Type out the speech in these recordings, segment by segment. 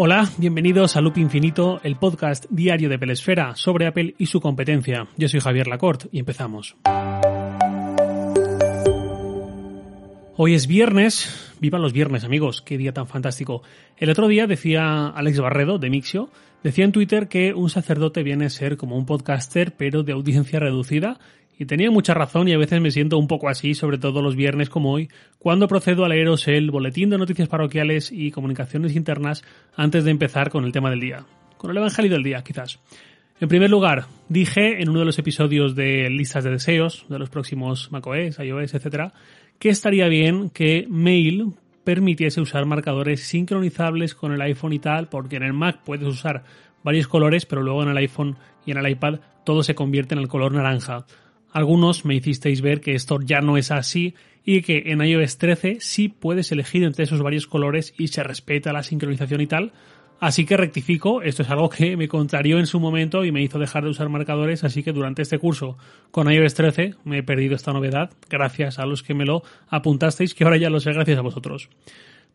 Hola, bienvenidos a Loop Infinito, el podcast diario de Pelesfera sobre Apple y su competencia. Yo soy Javier Lacorte y empezamos. Hoy es viernes, vivan los viernes amigos, qué día tan fantástico. El otro día decía Alex Barredo de Mixio, decía en Twitter que un sacerdote viene a ser como un podcaster pero de audiencia reducida y tenía mucha razón y a veces me siento un poco así, sobre todo los viernes como hoy, cuando procedo a leeros el boletín de noticias parroquiales y comunicaciones internas antes de empezar con el tema del día. Con el Evangelio del día, quizás. En primer lugar, dije en uno de los episodios de listas de deseos, de los próximos macOS, iOS, etc., que estaría bien que Mail permitiese usar marcadores sincronizables con el iPhone y tal, porque en el Mac puedes usar varios colores, pero luego en el iPhone y en el iPad todo se convierte en el color naranja. Algunos me hicisteis ver que esto ya no es así y que en iOS 13 sí puedes elegir entre esos varios colores y se respeta la sincronización y tal. Así que rectifico, esto es algo que me contrarió en su momento y me hizo dejar de usar marcadores, así que durante este curso con iOS 13 me he perdido esta novedad, gracias a los que me lo apuntasteis, que ahora ya lo sé gracias a vosotros.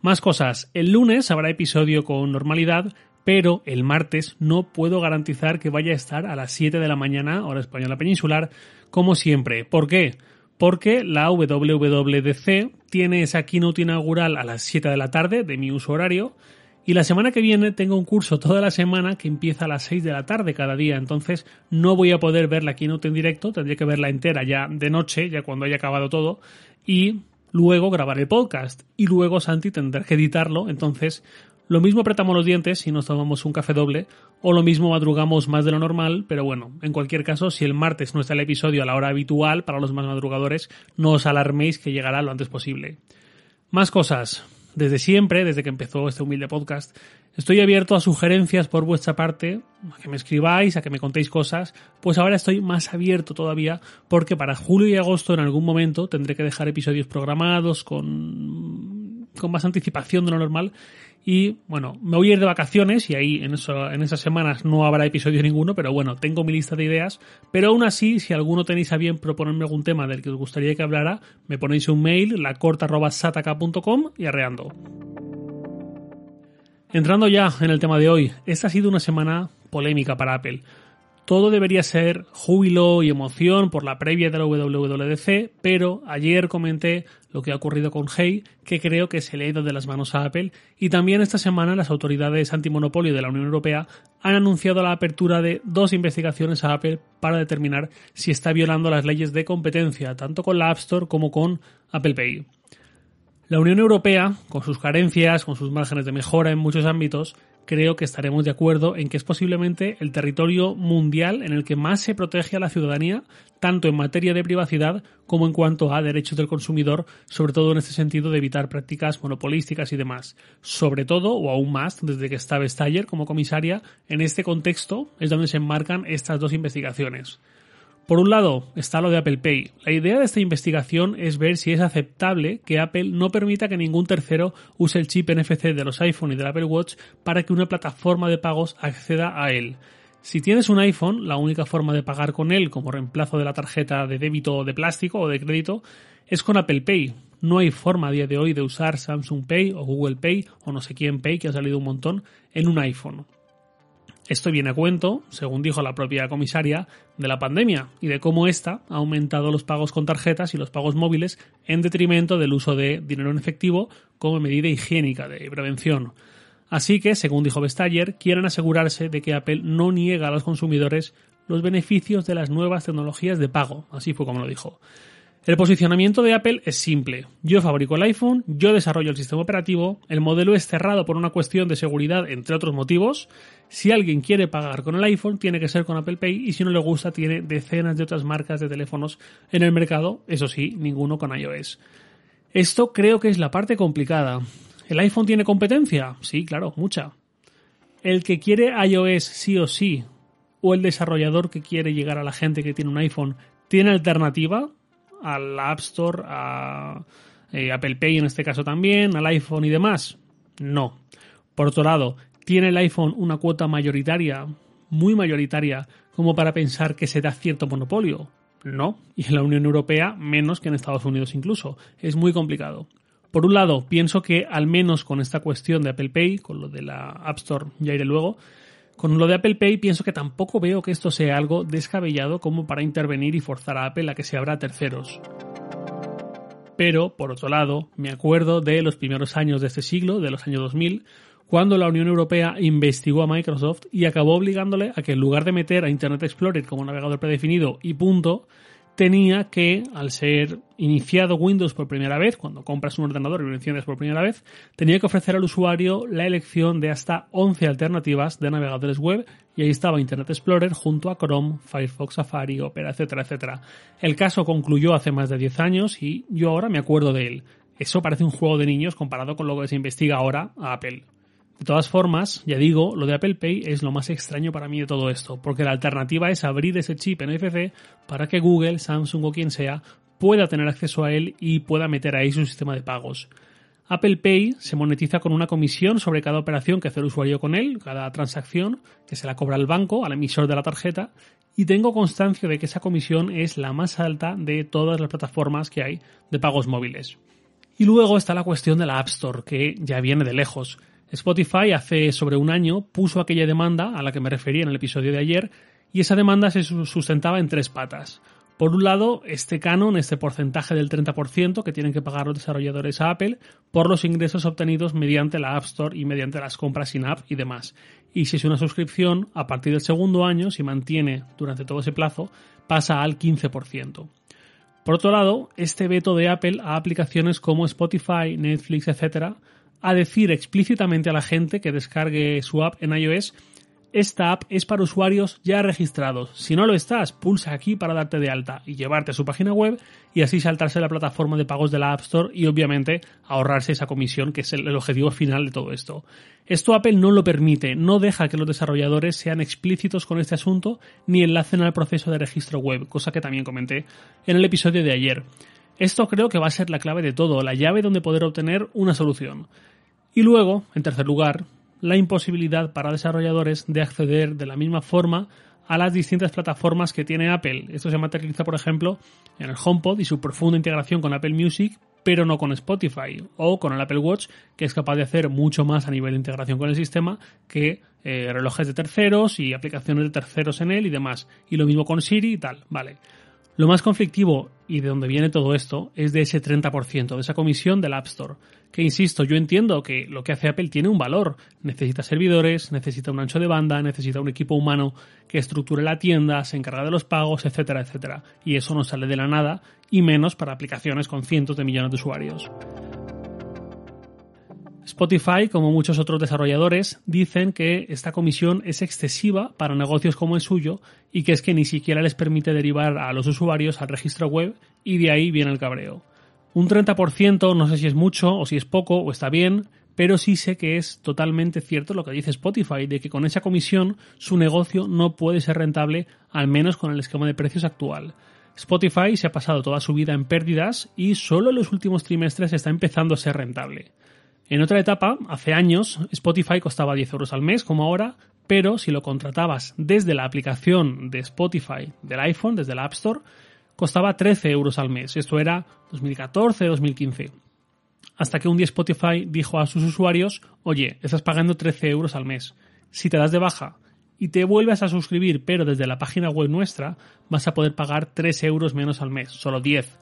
Más cosas, el lunes habrá episodio con normalidad, pero el martes no puedo garantizar que vaya a estar a las 7 de la mañana, hora española peninsular, como siempre. ¿Por qué? Porque la WWDC tiene esa keynote inaugural a las 7 de la tarde de mi uso horario y la semana que viene tengo un curso toda la semana que empieza a las 6 de la tarde cada día, entonces no voy a poder ver la keynote en directo, tendría que verla entera ya de noche, ya cuando haya acabado todo, y luego grabar el podcast. Y luego Santi tendrá que editarlo, entonces lo mismo apretamos los dientes si nos tomamos un café doble, o lo mismo madrugamos más de lo normal, pero bueno, en cualquier caso, si el martes no está el episodio a la hora habitual para los más madrugadores, no os alarméis que llegará lo antes posible. Más cosas. Desde siempre, desde que empezó este humilde podcast, estoy abierto a sugerencias por vuestra parte, a que me escribáis, a que me contéis cosas, pues ahora estoy más abierto todavía porque para julio y agosto en algún momento tendré que dejar episodios programados con, con más anticipación de lo normal y bueno, me voy a ir de vacaciones y ahí en, eso, en esas semanas no habrá episodio ninguno, pero bueno, tengo mi lista de ideas. Pero aún así, si alguno tenéis a bien proponerme algún tema del que os gustaría que hablara, me ponéis un mail, lacorta.sataka.com y arreando. Entrando ya en el tema de hoy, esta ha sido una semana polémica para Apple. Todo debería ser júbilo y emoción por la previa de la WWDC, pero ayer comenté lo que ha ocurrido con Hey, que creo que se le ha ido de las manos a Apple, y también esta semana las autoridades antimonopolio de la Unión Europea han anunciado la apertura de dos investigaciones a Apple para determinar si está violando las leyes de competencia, tanto con la App Store como con Apple Pay. La Unión Europea, con sus carencias, con sus márgenes de mejora en muchos ámbitos, creo que estaremos de acuerdo en que es posiblemente el territorio mundial en el que más se protege a la ciudadanía, tanto en materia de privacidad como en cuanto a derechos del consumidor, sobre todo en este sentido de evitar prácticas monopolísticas y demás. Sobre todo, o aún más, desde que está Vestager como comisaria, en este contexto es donde se enmarcan estas dos investigaciones. Por un lado está lo de Apple Pay. La idea de esta investigación es ver si es aceptable que Apple no permita que ningún tercero use el chip NFC de los iPhone y del Apple Watch para que una plataforma de pagos acceda a él. Si tienes un iPhone, la única forma de pagar con él como reemplazo de la tarjeta de débito de plástico o de crédito es con Apple Pay. No hay forma a día de hoy de usar Samsung Pay o Google Pay o no sé quién Pay, que ha salido un montón, en un iPhone. Esto viene a cuento, según dijo la propia comisaria, de la pandemia y de cómo ésta ha aumentado los pagos con tarjetas y los pagos móviles en detrimento del uso de dinero en efectivo como medida higiénica de prevención. Así que, según dijo Vestager, quieren asegurarse de que Apple no niega a los consumidores los beneficios de las nuevas tecnologías de pago. Así fue como lo dijo. El posicionamiento de Apple es simple. Yo fabrico el iPhone, yo desarrollo el sistema operativo, el modelo es cerrado por una cuestión de seguridad, entre otros motivos. Si alguien quiere pagar con el iPhone, tiene que ser con Apple Pay y si no le gusta, tiene decenas de otras marcas de teléfonos en el mercado, eso sí, ninguno con iOS. Esto creo que es la parte complicada. ¿El iPhone tiene competencia? Sí, claro, mucha. El que quiere iOS sí o sí, o el desarrollador que quiere llegar a la gente que tiene un iPhone, ¿tiene alternativa? Al App Store, a eh, Apple Pay en este caso también, al iPhone y demás? No. Por otro lado, ¿tiene el iPhone una cuota mayoritaria, muy mayoritaria, como para pensar que se da cierto monopolio? No. Y en la Unión Europea menos que en Estados Unidos incluso. Es muy complicado. Por un lado, pienso que al menos con esta cuestión de Apple Pay, con lo de la App Store, ya iré luego, con lo de Apple Pay pienso que tampoco veo que esto sea algo descabellado como para intervenir y forzar a Apple a que se abra a terceros. Pero, por otro lado, me acuerdo de los primeros años de este siglo, de los años 2000, cuando la Unión Europea investigó a Microsoft y acabó obligándole a que en lugar de meter a Internet Explorer como navegador predefinido y punto, tenía que, al ser iniciado Windows por primera vez, cuando compras un ordenador y lo enciendes por primera vez, tenía que ofrecer al usuario la elección de hasta 11 alternativas de navegadores web y ahí estaba Internet Explorer junto a Chrome, Firefox, Safari, Opera, etcétera, etcétera. El caso concluyó hace más de 10 años y yo ahora me acuerdo de él. Eso parece un juego de niños comparado con lo que se investiga ahora a Apple. De todas formas, ya digo, lo de Apple Pay es lo más extraño para mí de todo esto, porque la alternativa es abrir ese chip NFC para que Google, Samsung o quien sea pueda tener acceso a él y pueda meter ahí su sistema de pagos. Apple Pay se monetiza con una comisión sobre cada operación que hace el usuario con él, cada transacción, que se la cobra el banco, al emisor de la tarjeta, y tengo constancia de que esa comisión es la más alta de todas las plataformas que hay de pagos móviles. Y luego está la cuestión de la App Store, que ya viene de lejos. Spotify hace sobre un año puso aquella demanda a la que me refería en el episodio de ayer y esa demanda se sustentaba en tres patas. Por un lado, este canon, este porcentaje del 30% que tienen que pagar los desarrolladores a Apple por los ingresos obtenidos mediante la App Store y mediante las compras sin app y demás. Y si es una suscripción, a partir del segundo año, si mantiene durante todo ese plazo, pasa al 15%. Por otro lado, este veto de Apple a aplicaciones como Spotify, Netflix, etc., a decir explícitamente a la gente que descargue su app en iOS, esta app es para usuarios ya registrados. Si no lo estás, pulsa aquí para darte de alta y llevarte a su página web y así saltarse la plataforma de pagos de la App Store y obviamente ahorrarse esa comisión que es el, objetivo final de todo esto. Esto Apple no lo permite, no deja que los desarrolladores sean explícitos con este asunto ni enlacen al proceso de registro web, cosa que también comenté en el episodio de ayer. Esto creo que va a ser la clave de todo, la llave donde poder obtener una solución. Y luego, en tercer lugar, la imposibilidad para desarrolladores de acceder de la misma forma a las distintas plataformas que tiene Apple. Esto se materializa, por ejemplo, en el HomePod y su profunda integración con Apple Music, pero no con Spotify, o con el Apple Watch, que es capaz de hacer mucho más a nivel de integración con el sistema que eh, relojes de terceros y aplicaciones de terceros en él y demás. Y lo mismo con Siri y tal, vale. Lo más conflictivo, y de donde viene todo esto, es de ese 30%, de esa comisión del App Store. Que insisto, yo entiendo que lo que hace Apple tiene un valor. Necesita servidores, necesita un ancho de banda, necesita un equipo humano que estructure la tienda, se encarga de los pagos, etcétera, etcétera. Y eso no sale de la nada, y menos para aplicaciones con cientos de millones de usuarios. Spotify, como muchos otros desarrolladores, dicen que esta comisión es excesiva para negocios como el suyo y que es que ni siquiera les permite derivar a los usuarios al registro web y de ahí viene el cabreo. Un 30% no sé si es mucho o si es poco o está bien, pero sí sé que es totalmente cierto lo que dice Spotify, de que con esa comisión su negocio no puede ser rentable, al menos con el esquema de precios actual. Spotify se ha pasado toda su vida en pérdidas y solo en los últimos trimestres está empezando a ser rentable. En otra etapa, hace años, Spotify costaba 10 euros al mes, como ahora, pero si lo contratabas desde la aplicación de Spotify del iPhone, desde la App Store, costaba 13 euros al mes. Esto era 2014-2015. Hasta que un día Spotify dijo a sus usuarios, oye, estás pagando 13 euros al mes. Si te das de baja y te vuelves a suscribir, pero desde la página web nuestra, vas a poder pagar 3 euros menos al mes, solo 10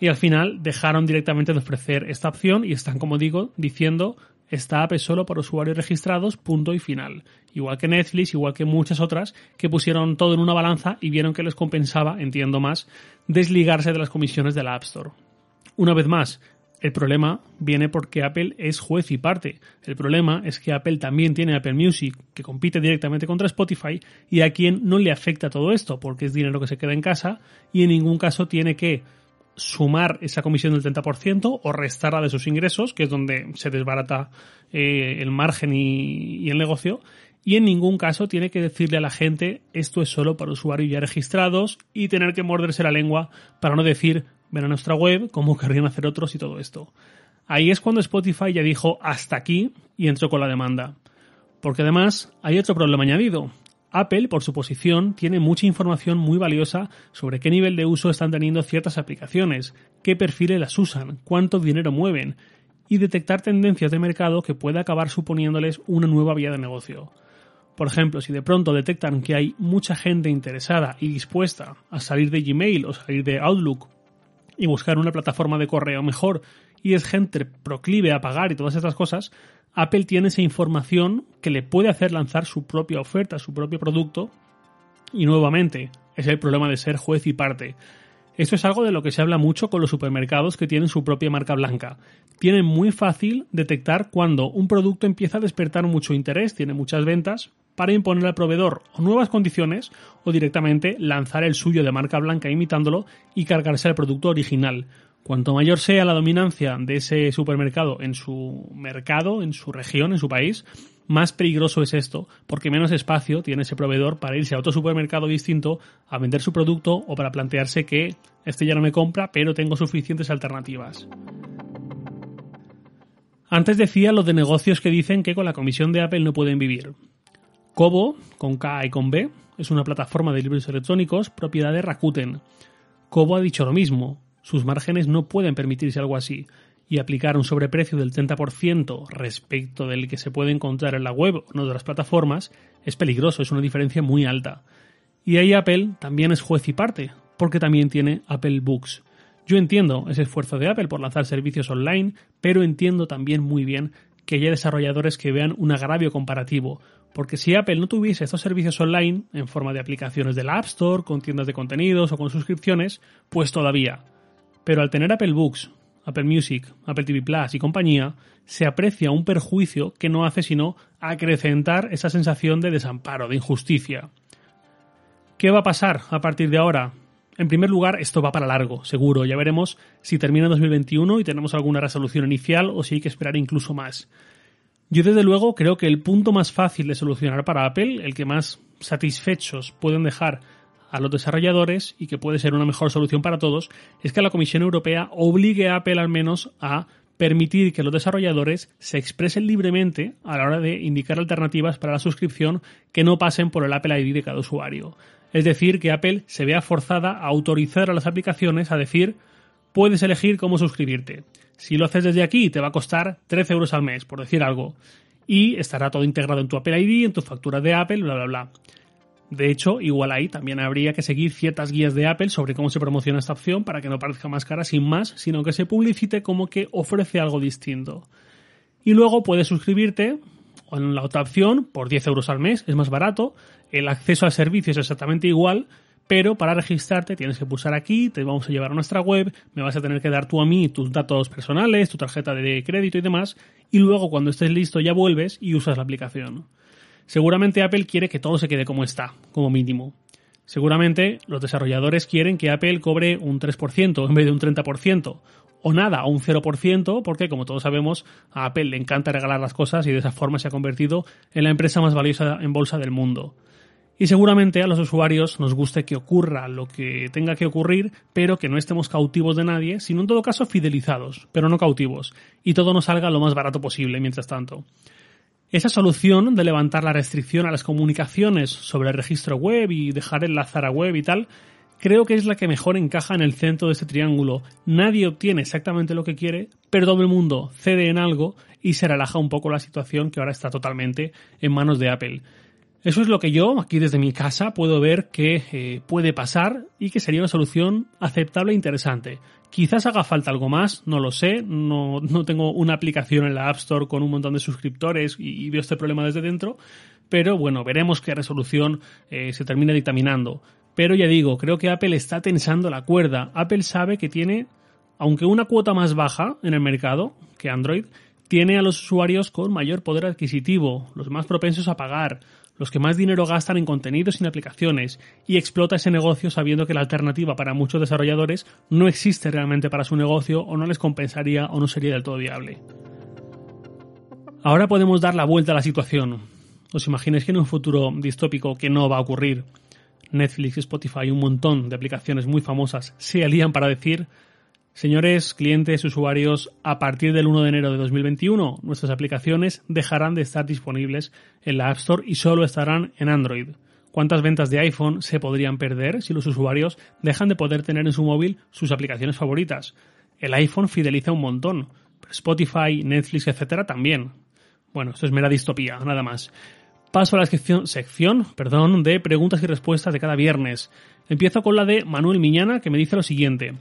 y al final dejaron directamente de ofrecer esta opción y están, como digo, diciendo esta app es solo para usuarios registrados, punto y final. Igual que Netflix, igual que muchas otras que pusieron todo en una balanza y vieron que les compensaba, entiendo más, desligarse de las comisiones de la App Store. Una vez más, el problema viene porque Apple es juez y parte. El problema es que Apple también tiene Apple Music, que compite directamente contra Spotify, y a quien no le afecta todo esto, porque es dinero que se queda en casa y en ningún caso tiene que sumar esa comisión del 30% o restarla de sus ingresos, que es donde se desbarata eh, el margen y, el negocio. Y en ningún caso tiene que decirle a la gente esto es solo para usuarios ya registrados y tener que morderse la lengua para no decir ven a nuestra web como querrían hacer otros y todo esto. Ahí es cuando Spotify ya dijo hasta aquí y entró con la demanda. Porque además hay otro problema añadido, Apple, por su posición, tiene mucha información muy valiosa sobre qué nivel de uso están teniendo ciertas aplicaciones, qué perfiles las usan, cuánto dinero mueven, y detectar tendencias de mercado que pueda acabar suponiéndoles una nueva vía de negocio. Por ejemplo, si de pronto detectan que hay mucha gente interesada y dispuesta a salir de Gmail o salir de Outlook y buscar una plataforma de correo mejor y es gente proclive a pagar y todas estas cosas, Apple tiene esa información que le puede hacer lanzar su propia oferta, su propio producto. Y nuevamente, es el problema de ser juez y parte. Esto es algo de lo que se habla mucho con los supermercados que tienen su propia marca blanca. Tienen muy fácil detectar cuando un producto empieza a despertar mucho interés, tiene muchas ventas, para imponer al proveedor o nuevas condiciones o directamente lanzar el suyo de marca blanca imitándolo y cargarse el producto original. Cuanto mayor sea la dominancia de ese supermercado en su mercado, en su región, en su país, más peligroso es esto, porque menos espacio tiene ese proveedor para irse a otro supermercado distinto a vender su producto o para plantearse que este ya no me compra, pero tengo suficientes alternativas. Antes decía lo de negocios que dicen que con la comisión de Apple no pueden vivir. Kobo, con K y con B, es una plataforma de libros electrónicos propiedad de Rakuten. Kobo ha dicho lo mismo, sus márgenes no pueden permitirse algo así, y aplicar un sobreprecio del 30% respecto del que se puede encontrar en la web o en otras plataformas es peligroso, es una diferencia muy alta. Y ahí Apple también es juez y parte, porque también tiene Apple Books. Yo entiendo ese esfuerzo de Apple por lanzar servicios online, pero entiendo también muy bien que haya desarrolladores que vean un agravio comparativo, porque si Apple no tuviese estos servicios online en forma de aplicaciones de la App Store, con tiendas de contenidos o con suscripciones, pues todavía. Pero al tener Apple Books, Apple Music, Apple TV Plus y compañía, se aprecia un perjuicio que no hace sino acrecentar esa sensación de desamparo, de injusticia. ¿Qué va a pasar a partir de ahora? En primer lugar, esto va para largo, seguro. Ya veremos si termina en 2021 y tenemos alguna resolución inicial o si hay que esperar incluso más. Yo desde luego creo que el punto más fácil de solucionar para Apple, el que más satisfechos pueden dejar a los desarrolladores y que puede ser una mejor solución para todos es que la Comisión Europea obligue a Apple al menos a permitir que los desarrolladores se expresen libremente a la hora de indicar alternativas para la suscripción que no pasen por el Apple ID de cada usuario. Es decir, que Apple se vea forzada a autorizar a las aplicaciones a decir puedes elegir cómo suscribirte. Si lo haces desde aquí te va a costar 13 euros al mes, por decir algo. Y estará todo integrado en tu Apple ID, en tu factura de Apple, bla, bla, bla. De hecho, igual ahí también habría que seguir ciertas guías de Apple sobre cómo se promociona esta opción para que no parezca más cara sin más, sino que se publicite como que ofrece algo distinto. Y luego puedes suscribirte en la otra opción por 10 euros al mes, es más barato, el acceso al servicio es exactamente igual, pero para registrarte tienes que pulsar aquí, te vamos a llevar a nuestra web, me vas a tener que dar tú a mí tus datos personales, tu tarjeta de crédito y demás, y luego cuando estés listo ya vuelves y usas la aplicación. Seguramente Apple quiere que todo se quede como está, como mínimo. Seguramente los desarrolladores quieren que Apple cobre un 3% en vez de un 30%, o nada, o un 0%, porque como todos sabemos, a Apple le encanta regalar las cosas y de esa forma se ha convertido en la empresa más valiosa en bolsa del mundo. Y seguramente a los usuarios nos guste que ocurra lo que tenga que ocurrir, pero que no estemos cautivos de nadie, sino en todo caso fidelizados, pero no cautivos, y todo nos salga lo más barato posible mientras tanto. Esa solución de levantar la restricción a las comunicaciones sobre el registro web y dejar enlazar a web y tal, creo que es la que mejor encaja en el centro de este triángulo. Nadie obtiene exactamente lo que quiere, pero todo el mundo cede en algo y se relaja un poco la situación que ahora está totalmente en manos de Apple. Eso es lo que yo, aquí desde mi casa, puedo ver que eh, puede pasar y que sería una solución aceptable e interesante. Quizás haga falta algo más, no lo sé, no, no tengo una aplicación en la App Store con un montón de suscriptores y, veo este problema desde dentro, pero bueno, veremos qué resolución eh, se termina dictaminando. Pero ya digo, creo que Apple está tensando la cuerda. Apple sabe que tiene, aunque una cuota más baja en el mercado que Android, tiene a los usuarios con mayor poder adquisitivo, los más propensos a pagar, los que más dinero gastan en contenidos y en aplicaciones, y explota ese negocio sabiendo que la alternativa para muchos desarrolladores no existe realmente para su negocio o no les compensaría o no sería del todo viable. Ahora podemos dar la vuelta a la situación. ¿Os imagináis que en un futuro distópico que no va a ocurrir, Netflix, Spotify y un montón de aplicaciones muy famosas se alían para decir Señores clientes, usuarios, a partir del 1 de enero de 2021 nuestras aplicaciones dejarán de estar disponibles en la App Store y solo estarán en Android. ¿Cuántas ventas de iPhone se podrían perder si los usuarios dejan de poder tener en su móvil sus aplicaciones favoritas? El iPhone fideliza un montón. Spotify, Netflix, etcétera, también. Bueno, esto es mera distopía, nada más. Paso a la sección, sección perdón, de preguntas y respuestas de cada viernes. Empiezo con la de Manuel Miñana, que me dice lo siguiente.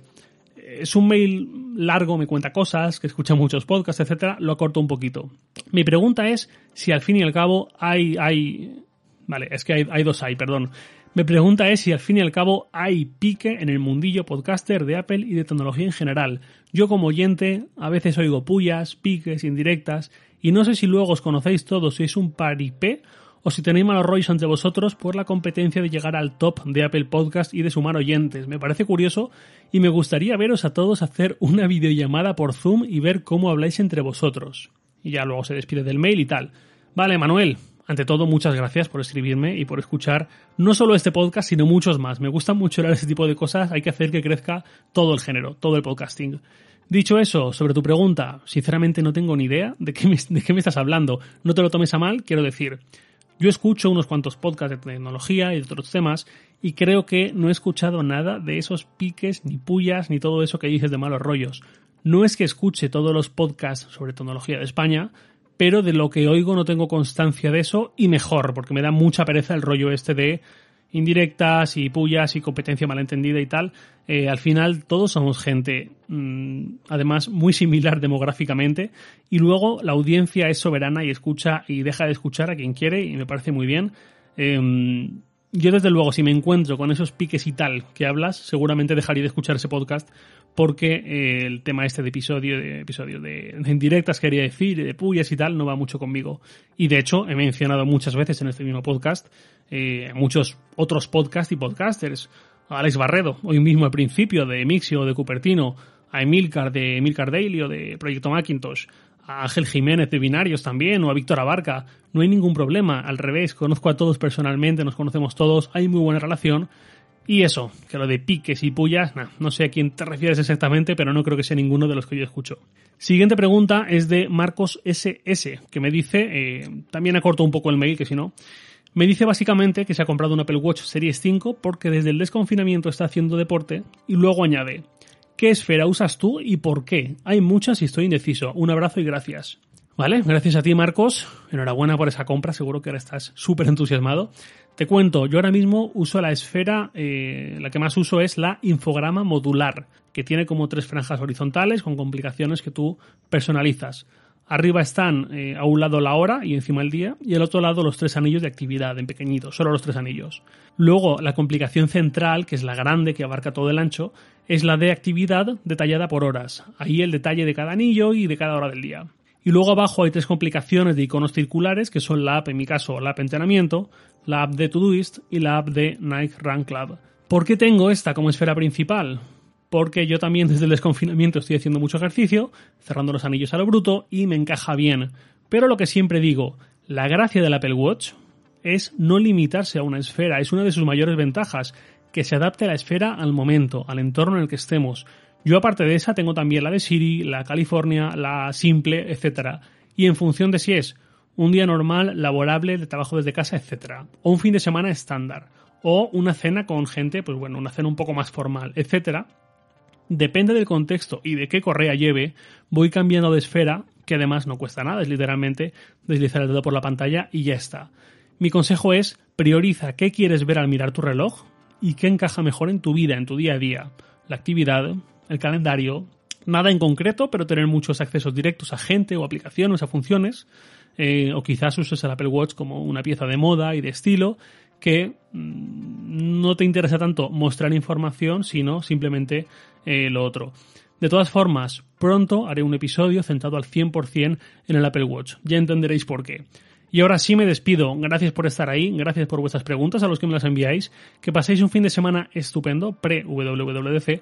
Es un mail largo, me cuenta cosas, que escucha muchos podcasts, etcétera, lo acorto un poquito. Mi pregunta es si al fin y al cabo hay, hay, vale, es que hay, hay dos hay, perdón. Mi pregunta es si al fin y al cabo hay pique en el mundillo podcaster de Apple y de tecnología en general. Yo como oyente a veces oigo pullas, piques, indirectas y no sé si luego os conocéis todos, si es un paripé o si tenéis malos rollos entre vosotros por la competencia de llegar al top de Apple Podcast y de sumar oyentes. Me parece curioso y me gustaría veros a todos hacer una videollamada por Zoom y ver cómo habláis entre vosotros. Y ya luego se despide del mail y tal. Vale, Manuel, ante todo, muchas gracias por escribirme y por escuchar no solo este podcast, sino muchos más. Me gusta mucho hablar este tipo de cosas, hay que hacer que crezca todo el género, todo el podcasting. Dicho eso, sobre tu pregunta, sinceramente no tengo ni idea de qué, de qué me estás hablando. No te lo tomes a mal, quiero decir. Yo escucho unos cuantos podcasts de tecnología y de otros temas y creo que no he escuchado nada de esos piques, ni pullas, ni todo eso que dices de malos rollos. No es que escuche todos los podcasts sobre tecnología de España, pero de lo que oigo no tengo constancia de eso y mejor, porque me da mucha pereza el rollo este de indirectas y pullas y competencia malentendida y tal, eh, al final todos somos gente, mm, además muy similar demográficamente, y luego la audiencia es soberana y escucha y deja de escuchar a quien quiere y me parece muy bien. Em, yo desde luego, si me encuentro con esos piques y tal que hablas, seguramente dejaría de escuchar ese podcast porque eh, el tema este de episodio, de episodio de, indirectas quería decir, de pullas y tal, no va mucho conmigo. Y de hecho, he mencionado muchas veces en este mismo podcast, eh, muchos otros podcasts y podcasters. A Alex Barredo, hoy mismo al principio, de Mixio, de Cupertino, a Emilcar de Emilcar Daily o de Proyecto Macintosh, a Ángel Jiménez de Binarios también, o a Víctor Abarca. No hay ningún problema, al revés, conozco a todos personalmente, nos conocemos todos, hay muy buena relación y eso, que lo de piques y pullas, no sé a quién te refieres exactamente, pero no creo que sea ninguno de los que yo escucho. Siguiente pregunta es de Marcos SS, que me dice, eh, también acorto un poco el mail, que si no, me dice básicamente que se ha comprado un Apple Watch Series 5 porque desde el desconfinamiento está haciendo deporte y luego añade, ¿qué esfera usas tú y por qué? Hay muchas y estoy indeciso. Un abrazo y gracias. Vale, gracias a ti Marcos, enhorabuena por esa compra, seguro que ahora estás súper entusiasmado. Te cuento, yo ahora mismo uso la esfera, eh, la que más uso es la infograma modular, que tiene como tres franjas horizontales con complicaciones que tú personalizas. Arriba están eh, a un lado la hora y encima el día, y al otro lado los tres anillos de actividad en pequeñitos, solo los tres anillos. Luego, la complicación central, que es la grande que abarca todo el ancho, es la de actividad detallada por horas. Ahí el detalle de cada anillo y de cada hora del día. Y luego abajo hay tres complicaciones de iconos circulares, que son la app, en mi caso, la app entrenamiento, la app de Todoist y la app de Nike Run Club. ¿Por qué tengo esta como esfera principal? Porque yo también desde el desconfinamiento estoy haciendo mucho ejercicio, cerrando los anillos a lo bruto y me encaja bien. Pero lo que siempre digo, la gracia del Apple Watch es no limitarse a una esfera, es una de sus mayores ventajas, que se adapte la esfera al momento, al entorno en el que estemos. Yo aparte de esa tengo también la de Siri, la California, la Simple, etc. Y en función de si es un día normal, laborable, de trabajo desde casa, etc. O un fin de semana estándar. O una cena con gente, pues bueno, una cena un poco más formal, etc. Depende del contexto y de qué correa lleve, voy cambiando de esfera, que además no cuesta nada, es literalmente deslizar el dedo por la pantalla y ya está. Mi consejo es prioriza qué quieres ver al mirar tu reloj y qué encaja mejor en tu vida, en tu día a día. La actividad, el calendario, nada en concreto, pero tener muchos accesos directos a gente o aplicaciones, a funciones, eh, o quizás uses el Apple Watch como una pieza de moda y de estilo que mm, no te interesa tanto mostrar información, sino simplemente eh, lo otro. De todas formas, pronto haré un episodio centrado al 100% en el Apple Watch. Ya entenderéis por qué. Y ahora sí me despido. Gracias por estar ahí, gracias por vuestras preguntas a los que me las enviáis. Que paséis un fin de semana estupendo, pre-WWDC